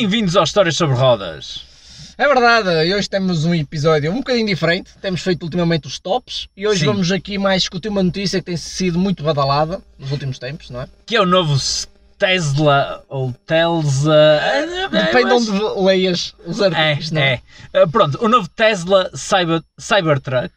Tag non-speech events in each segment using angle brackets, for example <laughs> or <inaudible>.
Bem-vindos ao Histórias sobre Rodas. É verdade, hoje temos um episódio um bocadinho diferente. Temos feito ultimamente os tops e hoje Sim. vamos aqui mais discutir uma notícia que tem sido muito badalada nos últimos tempos, não é? Que é o novo Tesla ou Telsa. Depende de onde leias os É, artigos, não é? é. Uh, Pronto, o novo Tesla Cyber, Cybertruck.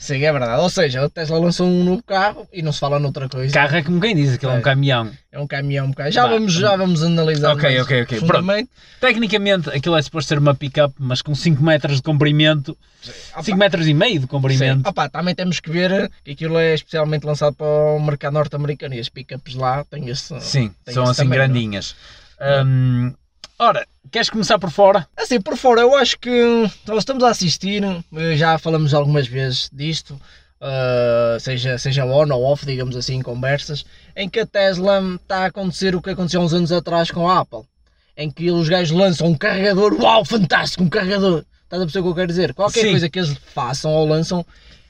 Sim, é verdade. Ou seja, a Tesla lançou um novo carro e não se fala noutra coisa. Carro é como quem diz, aquilo é um É. caminhão. É um caminhão, um bocado. Já, vamos, já vamos analisar Ok, mais ok, ok. profundamente. Tecnicamente aquilo é suposto ser uma pick-up, mas com 5 metros de comprimento. Opa, 5 metros e meio de sim. comprimento. Opa, também temos que ver que aquilo é especialmente lançado para o mercado norte-americano e as pickups lá têm esse. Sim, tem são esse assim tamanho, é? grandinhas. Hum, ora, queres começar por fora? Assim, por fora, eu acho que nós estamos a assistir, eh, já falamos algumas vezes disto, eh, seja, seja on ou off, digamos assim, em conversas, em que a Tesla está a acontecer o que aconteceu uns anos atrás com a Apple, em que os gajos lançam um carregador, uau, fantástico, um carregador. Estás a perceber o que eu quero dizer? Qualquer Sim. coisa que eles façam ou lançam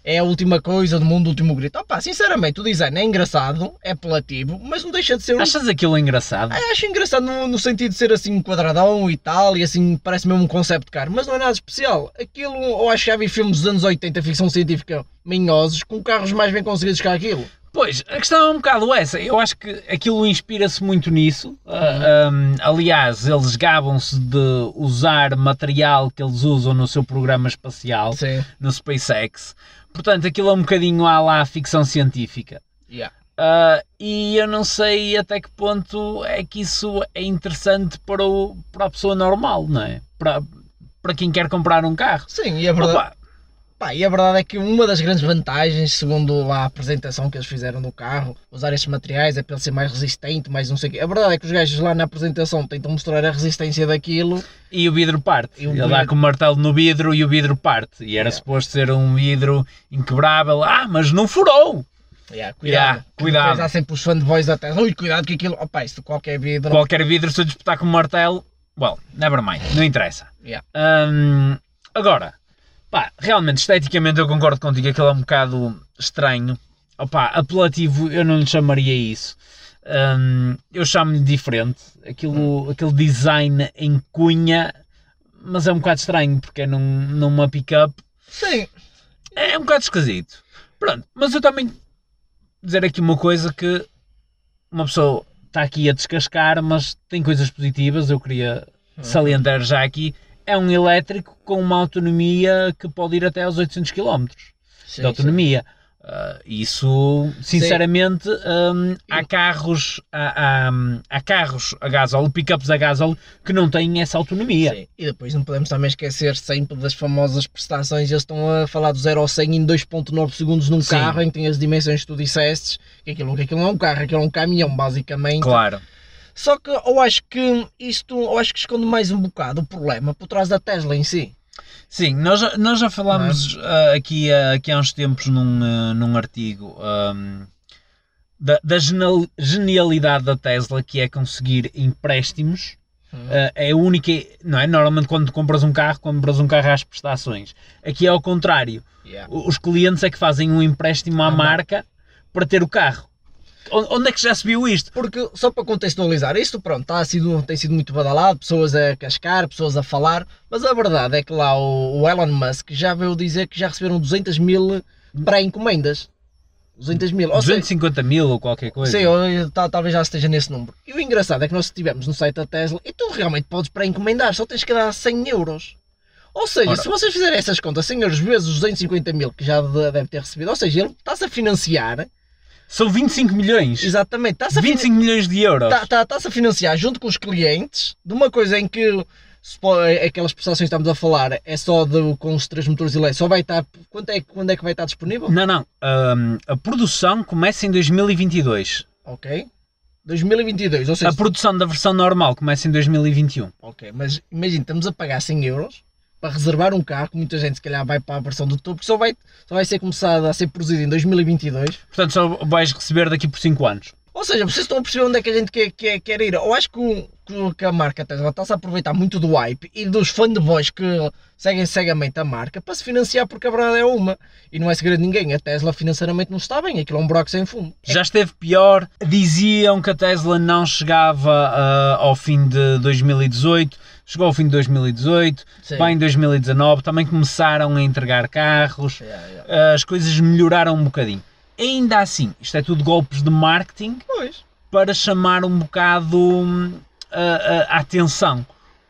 é a última coisa do mundo, o último grito. Opa, sinceramente, o design é engraçado, é apelativo, mas não deixa de ser um Achas aquilo engraçado? ah, Acho engraçado no, no sentido de ser assim um quadradão e tal, e assim parece mesmo um concept de carro, mas não é nada especial. Aquilo, eu acho que já vi filmes dos anos 80, ficção científica, minhosos, com carros mais bem conseguidos que aquilo. Pois, a questão é um bocado essa. Eu acho que aquilo inspira-se muito nisso. Ah, um, aliás, eles gabam-se de usar material que eles usam no seu programa espacial, Sim. no SpaceX. Portanto, aquilo é um bocadinho à lá ficção científica. Yeah. Ah, e eu não sei até que ponto é que isso é interessante para, o, para a pessoa normal, não é? Para, para quem quer comprar um carro. Sim, e a verdade, Opa, pá, e a verdade é que uma das grandes vantagens, segundo lá a apresentação que eles fizeram do carro, usar estes materiais é para ele ser mais resistente, mais não sei o quê. A verdade é que os gajos lá na apresentação tentam mostrar a resistência daquilo. E o vidro parte. E o Ele dá vidro- com o martelo no vidro e o vidro parte. E era Yeah. suposto ser um vidro inquebrável. Ah, mas não furou! Yeah, Yeah, Que cuidado. Depois há sempre os fanboys da Tesla. Ui, cuidado que aquilo. Opa, isto qualquer vidro. Qualquer vidro, se eu disputar com o martelo, well, never mind, não interessa. Yeah. Hum, agora, pá, realmente, esteticamente eu concordo contigo, aquilo é um bocado estranho. Opa, apelativo eu não lhe chamaria isso. Hum, eu chamo-lhe diferente. Aquilo, aquele design em cunha, mas é um bocado estranho, porque é num, numa pick-up Sim, é um bocado esquisito. Pronto, mas eu também dizer aqui uma coisa que uma pessoa está aqui a descascar, mas tem coisas positivas, eu queria salientar já aqui. É um elétrico com uma autonomia que pode ir até aos 800 km sim, de autonomia. Ah, isso, sinceramente, hum, há carros há, há- há carros a gasóleo, pickups a gasóleo que não têm essa autonomia. Sim. E depois não podemos também esquecer sempre das famosas prestações. Eles estão a falar do 0 ao 100 em 2.9 segundos num Sim. carro em que tem as dimensões que tu disseste. Que aquilo, que aquilo não é um carro, aquilo é um caminhão, basicamente. Claro. Só que eu acho que isto eu acho que esconde mais um bocado o problema por trás da Tesla em si. Sim, nós, já- nós já falámos ah, aqui, ah, aqui há uns tempos num, ah, num artigo ahm, da, da genial- genialidade da Tesla que é conseguir empréstimos. Ah, é a única, não é? Normalmente quando compras um carro, compras um carro às prestações. Aqui é ao contrário. Yeah. Os clientes é que fazem um empréstimo à Ah, marca para ter o carro. Onde é que já se viu isto? Porque, só para contextualizar, isto pronto, tá, sido, tem sido muito badalado, pessoas a cascar, pessoas a falar, mas a verdade é que lá o, o Elon Musk já veio dizer que já receberam 200 mil pré-encomendas. 200 mil. Ou seja, 250 mil ou qualquer coisa. Sim, ou- tal- talvez já esteja nesse número. E o engraçado é que nós estivemos no site da Tesla e tu realmente podes pré-encomendar, só tens que dar 100 euros. Ou seja, Ora. se vocês fizerem essas contas, 100 euros vezes os 250 mil que já de- deve ter recebido, ou seja, ele está-se a financiar, São 25 milhões. exatamente, está-se a, finan- 25 milhões de euros. tá, tá, está-se a financiar junto com os clientes de uma coisa em que po- aquelas prestações que estamos a falar é só de, com os três motores elétricos, só vai estar, quando é, que- quando é que vai estar disponível? Não, não. Ahm, a produção começa em 2022. Ok. 2022, ou seja, A produção da versão normal começa em 2021. Ok, mas imagina, estamos a pagar 100 euros para reservar um carro muita gente se calhar vai para a versão do topo, que só vai, só vai ser começado a ser produzido em 2022. Portanto, só vais receber daqui por 5 anos. Ou seja, vocês estão a perceber onde é que a gente quer, quer, quer ir. Eu acho que, que a marca Tesla está-se a aproveitar muito do hype e dos fanboys que seguem cegamente a marca para se financiar, porque a verdade é uma. E não é segredo de ninguém. A Tesla financeiramente não está bem. Aquilo é um broco sem fundo. Já esteve pior. Diziam que a Tesla não chegava uh, ao fim de 2018. Chegou ao fim de 2018, Sim. vai em 2019, também começaram a entregar carros, yeah, yeah. Uh, as coisas melhoraram um bocadinho ainda assim, isto é tudo golpes de marketing pois. para chamar um bocado uh, uh, a atenção.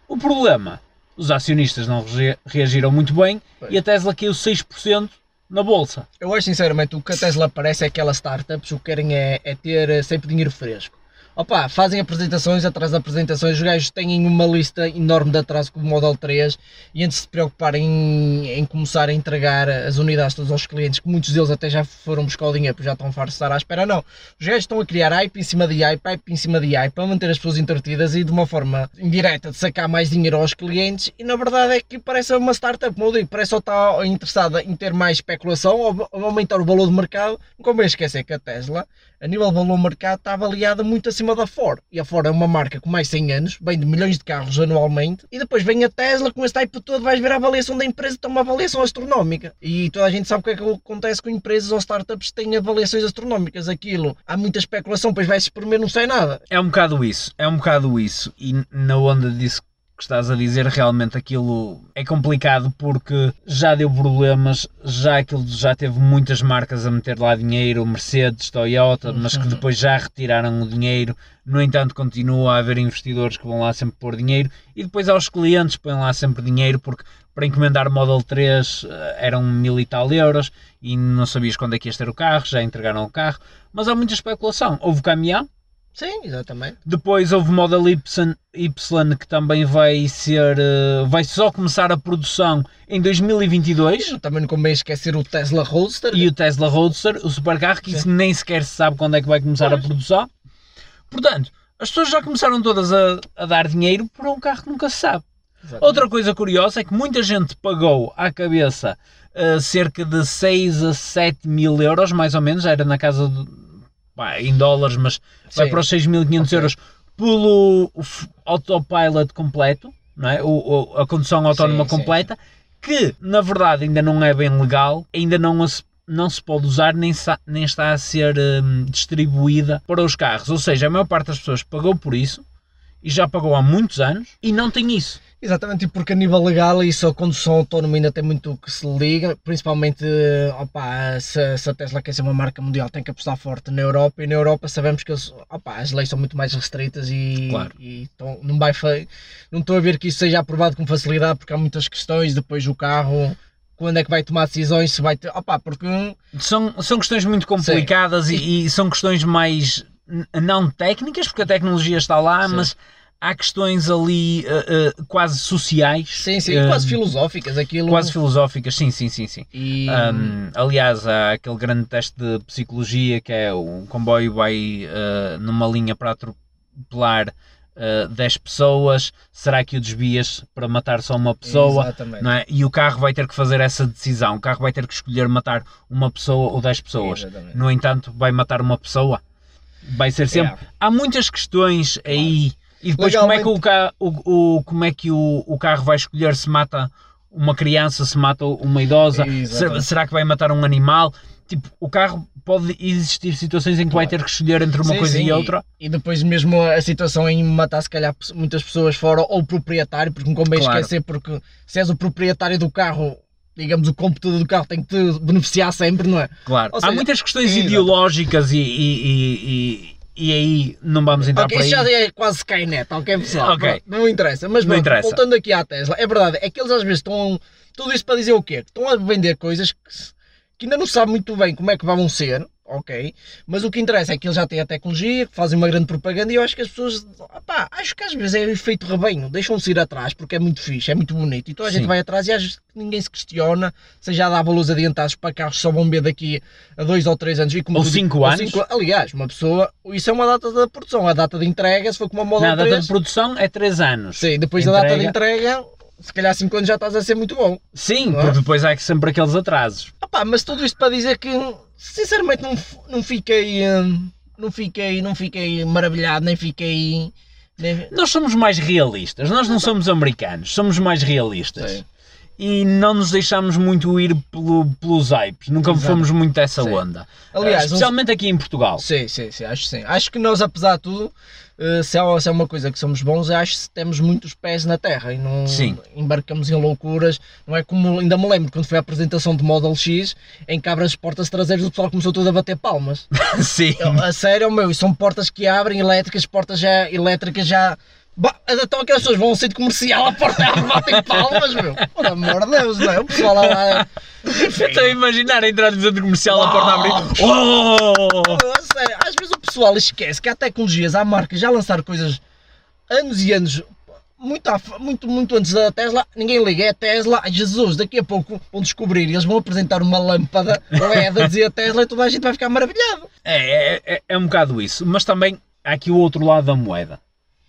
O problema, os acionistas não reagiram muito bem pois. e a Tesla caiu 6% na bolsa. Eu acho sinceramente o que a Tesla parece é aquelas startups o que querem é, é ter sempre dinheiro fresco opa, fazem apresentações atrás de apresentações, os gajos têm uma lista enorme de atraso com o Model 3 e antes de se preocuparem em, em, começar a entregar as unidades todos aos clientes, que muitos deles até já foram buscar o dinheiro, porque já estão fartos de estar à espera, não. Os gajos estão a criar hype em cima de hype, hype em cima de hype, para manter as pessoas entretidas e de uma forma indireta de sacar mais dinheiro aos clientes e na verdade é que parece uma startup, como eu digo, parece só estar interessada em ter mais especulação ou aumentar o valor do mercado, não convém esquecer que a Tesla, a nível de valor do mercado, está avaliada muito acima da Ford. E a Ford é uma marca com mais de 100 anos, vem de milhões de carros anualmente, e depois vem a Tesla com este type todo, vais ver a avaliação da empresa, tem uma avaliação astronómica. E toda a gente sabe o que é que acontece com empresas ou startups que têm avaliações astronómicas. Aquilo, há muita especulação, depois vai-se primeiro não sai nada. É um bocado isso, é um bocado isso. E na onda disso que estás a dizer, realmente aquilo é complicado porque já deu problemas, já aquilo já teve muitas marcas a meter lá dinheiro, Mercedes, Toyota, mas que uhum. depois já retiraram o dinheiro. No entanto, continua a haver investidores que vão lá sempre pôr dinheiro e depois aos clientes põem lá sempre dinheiro porque para encomendar o Model 3 eh, eram mil e tal euros e não sabias quando é que ia ter o carro, já entregaram o carro, mas há muita especulação. Houve caminhão, Sim, exatamente. Depois houve o Model Y, y que também vai ser. Eh, vai só começar a produção em 2022. também não convém esquecer o Tesla Roadster. E o Tesla Roadster, o supercarro, que isso nem sequer se sabe quando é que vai começar pois. a produção. Portanto, as pessoas já começaram todas a, a dar dinheiro por um carro que nunca se sabe. Exatamente. Outra coisa curiosa é que muita gente pagou à cabeça uh, cerca de 6 a 7 mil euros, mais ou menos, era na casa de pá, em dólares, mas Sim. vai para os 6.500 okay. euros pelo autopilot completo, não é? o, a condução autónoma sim, completa, sim. que na verdade ainda não é bem legal, ainda não se, não se pode usar nem, nem está a ser um, distribuída para os carros. Ou seja, a maior parte das pessoas pagou por isso e já pagou há muitos anos e não tem isso. Exatamente, porque a nível legal isso a condução autónoma ainda tem muito que se liga, principalmente opa, se, se, a Tesla quer ser uma marca mundial tem que apostar forte na Europa e na Europa sabemos que eles, opa, as leis são muito mais restritas e, claro. e então, não, vai, não estou a ver que isso seja aprovado com facilidade porque há muitas questões, depois o carro quando é que vai tomar decisões, se vai ter, opa, porque... São, são questões muito complicadas e, e, são questões mais não técnicas, porque a tecnologia está lá, Sim. mas há questões ali uh, uh, quase sociais. Sim, sim, uh, quase filosóficas. Aquilo... Quase filosóficas, sim, sim, sim. sim. E... Um, aliás, há aquele grande teste de psicologia que é o comboio vai numa linha para atropelar uh, 10 pessoas, será que o desvias para matar só uma pessoa? Exatamente. Não é? E o carro vai ter que fazer essa decisão. O carro vai ter que escolher matar uma pessoa ou 10 pessoas. Exatamente. No entanto, vai matar uma pessoa. Vai ser sempre. É. Há muitas questões aí e depois como é que, o, carro, o, o, como é que o, o carro vai escolher se mata uma criança, se mata uma idosa, será, será que vai matar um animal? Tipo, o carro pode existir situações em que vai ter que escolher entre uma sim, coisa sim. e outra. E, depois mesmo a situação em matar se calhar muitas pessoas fora ou o proprietário, porque não convém claro. esquecer, porque se és o proprietário do carro, digamos, o computador do carro tem que te beneficiar sempre, não é? Claro. Há muitas questões ideológicas e, e, e aí não vamos entrar okay, por aí. já é quase Skynet, ok pessoal? Okay. Não, não interessa, mas não interessa. voltando aqui à Tesla, é verdade, é que eles às vezes estão, tudo isso para dizer o quê? Estão a vender coisas que, que ainda não sabem muito bem como é que vão ser, ok? Mas o que interessa é que eles já têm a tecnologia, fazem uma grande propaganda e eu acho que as pessoas, opá, acho que às vezes é efeito rebanho, deixam-se ir atrás porque é muito fixe, é muito bonito e toda a gente vai atrás e às vezes ninguém se questiona, se já dá valores adiantados para carros que só vão ver daqui a 2 ou 3 anos. E como ou 5 anos. Cinco, aliás, uma pessoa, isso é uma data da produção, a data de entrega, se for como a Model Não, a data de produção é 3 anos. Sim, depois entrega... da data de entrega se calhar 5 anos já estás a ser muito bom. Sim, é? porque depois há sempre aqueles atrasos. Opa, mas tudo isto para dizer que sinceramente não, não fiquei. Hum, não fiquei, não fiquei maravilhado, nem fiquei. nem- Nós somos mais realistas, nós não somos americanos, somos mais realistas. Sim. E não nos deixamos muito ir pelo, pelos hypes, nunca Exato. fomos muito dessa Sim. onda. Aliás, um- Especialmente aqui em Portugal. Sim, sim, sim, acho que sim. Acho que nós, apesar de tudo, se é, se é uma coisa que somos bons, eu acho que temos muitos pés na terra e não Sim. embarcamos em loucuras. Não é como, ainda me lembro, quando foi a apresentação de Model X, em que abre as portas traseiras, o pessoal começou todo a bater palmas. <laughs> Sim. Eu, a sério, meu, e são portas que abrem elétricas, portas já elétricas já. Então aquelas pessoas vão ao centro comercial, a porta abre, batem palmas, meu. Por amor de Deus, não é? O pessoal lá. lá Estou a imaginar a entrar no centro comercial, a porta a abrir. Oh! a sério, às vezes o pessoal esquece que há tecnologias, há marcas já lançaram coisas anos e anos. Muito, muito, muito antes da Tesla, ninguém liga, é Tesla, ai Jesus, daqui a pouco vão descobrir e eles vão apresentar uma lâmpada LED a dizer Tesla e toda a gente vai ficar maravilhado. É, é, é, é um bocado isso, mas também há aqui o outro lado da moeda.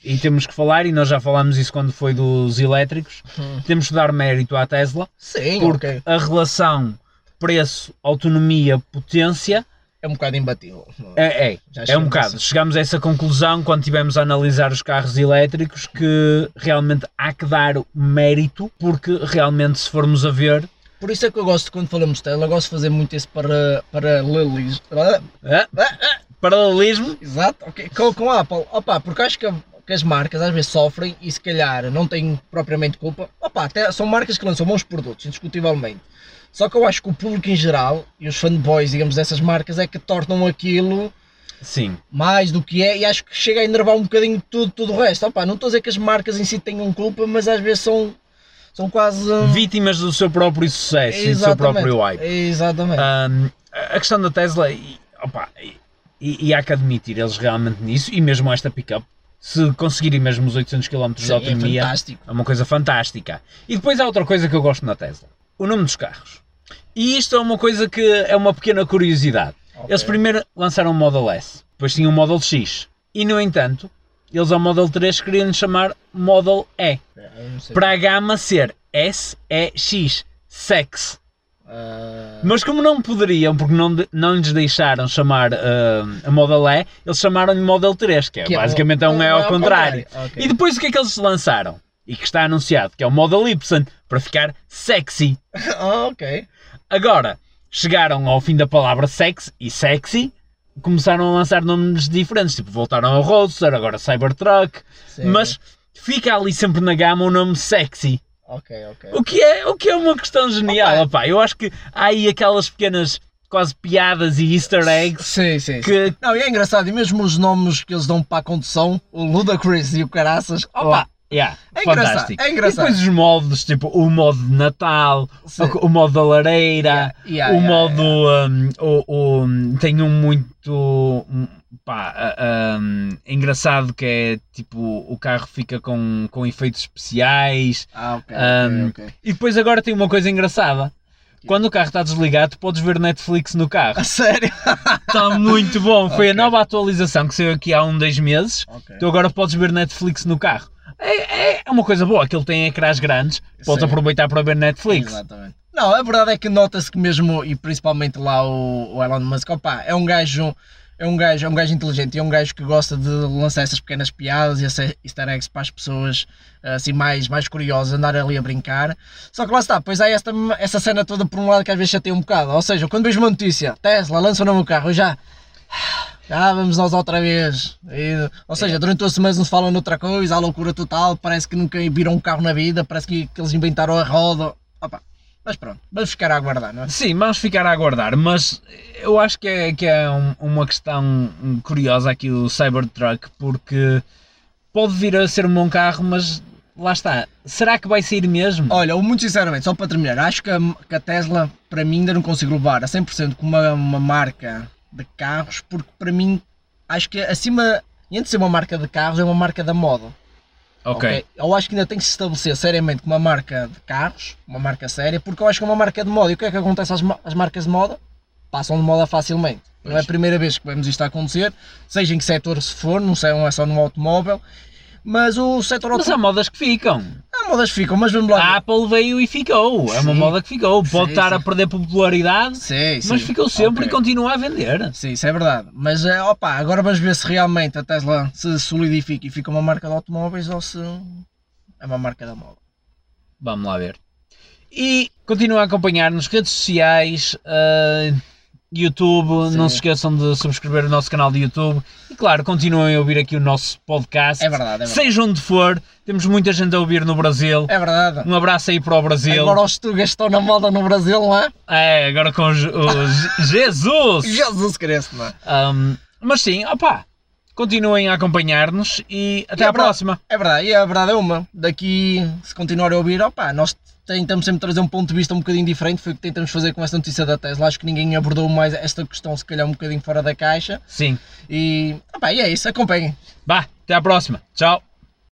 E temos que falar, e nós já falámos isso quando foi dos elétricos, temos que dar mérito à Tesla, Sim, porque ok. a relação preço, autonomia, potência É um bocado imbatível. é, é, é um bocado. a- Chegámos a essa conclusão quando tivemos a analisar os carros elétricos que realmente há que dar mérito, porque realmente se formos a ver, Por isso é que eu gosto, quando falamos de Tesla, eu gosto de fazer muito esse para, paralelismo. ah, Ah, ah, paralelismo, Exato, ok. Com, com a Apple, opa, porque acho que, a- que as marcas às vezes sofrem e se calhar não têm propriamente culpa. Opa, até são marcas que lançam bons produtos, indiscutivelmente. Só que eu acho que o público em geral e os fanboys, digamos, dessas marcas é que tornam aquilo sim, mais do que é e acho que chega a enervar um bocadinho tudo, tudo o resto. Opa, não estou a dizer que as marcas em si tenham culpa, mas às vezes são, são quase. hum, vítimas do seu próprio sucesso e do seu próprio hype. Exatamente. Ahm, a questão da Tesla, e, opa, e, e há que admitir eles realmente nisso, e mesmo esta pick-up, se conseguirem mesmo os 800 km de Sim, é autonomia, fantástico. é uma coisa fantástica. E depois há outra coisa que eu gosto na Tesla: o nome dos carros. E isto é uma coisa que é uma pequena curiosidade. Eles Ok. primeiro lançaram o Model S, depois tinham o Model X, e no entanto, eles ao Model 3 queriam chamar Model E, sei. para a gama ser S, E, X, Sex. Ah, Mas como não poderiam, porque não, não lhes deixaram chamar ah, a Model E, eles chamaram-lhe Model 3, que é que basicamente é um E ao contrário. Ok. E depois o que é que eles lançaram? E que está anunciado, que é o Model Y, para ficar sexy. <laughs> Ah, ok. Agora, chegaram ao fim da palavra sex e sexy, começaram a lançar nomes diferentes, tipo, voltaram ao Roadster, agora Cybertruck, Sim. mas fica ali sempre na gama o nome sexy. Ok, ok. O que é, o que é uma questão genial, Opa. opá. Eu acho que há aí aquelas pequenas quase piadas e easter eggs Sim, sim. sim. que Não, e é engraçado, e mesmo os nomes que eles dão para a condução, o Ludacris e o Caraças, opa, Yeah, É engraçado, fantástico. é engraçado. E depois os modos, tipo o modo de Natal, o, o modo da lareira, Yeah, yeah, o modo. um, o, o- tem um muito. pá, um, engraçado que é tipo o carro fica com, com efeitos especiais. Ah, ok, Um, ok, ok. E depois agora tem uma coisa engraçada. Quando o carro está desligado, podes ver Netflix no carro. A sério? Está <laughs> muito bom. Foi a Ok. nova atualização que saiu aqui há um, dois meses. Ok. Tu agora podes ver Netflix no carro. É, é- é uma coisa boa, aquilo tem ecrãs grandes, podes Sim. aproveitar para ver Netflix. Exatamente. Não, a verdade é que nota-se que mesmo, e principalmente lá o, o Elon Musk, opa, é um gajo. É um, gajo, é um gajo inteligente e é um gajo que gosta de lançar essas pequenas piadas e essa easter eggs para as pessoas assim mais, mais curiosas andar ali a brincar. Só que lá está, pois há esta, essa cena toda por um lado que às vezes chateia um bocado. Ou seja, quando vejo uma notícia, Tesla lança o novo carro, eu já. Já vamos nós outra vez. E, ou seja, durante duas semanas não se fala noutra coisa, há loucura total, parece que nunca viram um carro na vida, parece que, que eles inventaram a roda. Opa, mas pronto, vamos ficar a aguardar, não é? Sim, vamos ficar a aguardar, mas eu acho que é, que é um- uma questão curiosa aqui o Cybertruck, porque pode vir a ser um bom carro, mas lá está. Será que vai sair mesmo? Olha, muito sinceramente, só para terminar, acho que a, que a Tesla, para mim, ainda não consigo levar a 100% como uma, uma marca de carros, porque para mim, acho que acima, antes de ser uma marca de carros, é uma marca da moda. ok. Eu acho que ainda tem que se estabelecer seriamente como uma marca de carros, uma marca séria, porque eu acho que é uma marca de moda. E o que é que acontece às, às marcas de moda? Passam de moda facilmente. Não é a primeira vez que vemos isto a acontecer, seja em que setor se for, não, sei, não é só no automóvel. Mas o setor Mas há modas que ficam. Há modas que ficam, mas vamos lá. A Apple veio e ficou. É uma Sim. moda que ficou. Pode Sim, estar sim. a perder popularidade, Sim, sim. mas ficou sempre Ok. e continua a vender. Sim, isso é verdade. Mas é, opa, agora vamos ver se realmente a Tesla se solidifica e fica uma marca de automóveis ou se é uma marca da moda. Vamos lá ver. E continua a acompanhar nas redes sociais, eh, YouTube. Sim. Não se esqueçam de subscrever o nosso canal de YouTube. E claro, continuem a ouvir aqui o nosso podcast. É verdade, é verdade. Seja onde for, temos muita gente a ouvir no Brasil. É verdade. Um abraço aí para o Brasil. Agora os tugas estão na moda no Brasil, não é? É, agora com o, Je- o Je- <laughs> Jesus! Jesus Cristo, não é? Um, mas sim, opá, continuem a acompanhar-nos e até E à a verdade- próxima. É verdade, e a verdade é uma. Daqui, se continuarem a ouvir, opa, nós tentamos sempre trazer um ponto de vista um bocadinho diferente. Foi o que tentamos fazer com esta notícia da Tesla. Acho que ninguém abordou mais esta questão, se calhar um bocadinho fora da caixa. Sim. E, opa, e é isso, acompanhem. Vá, até à próxima. Tchau.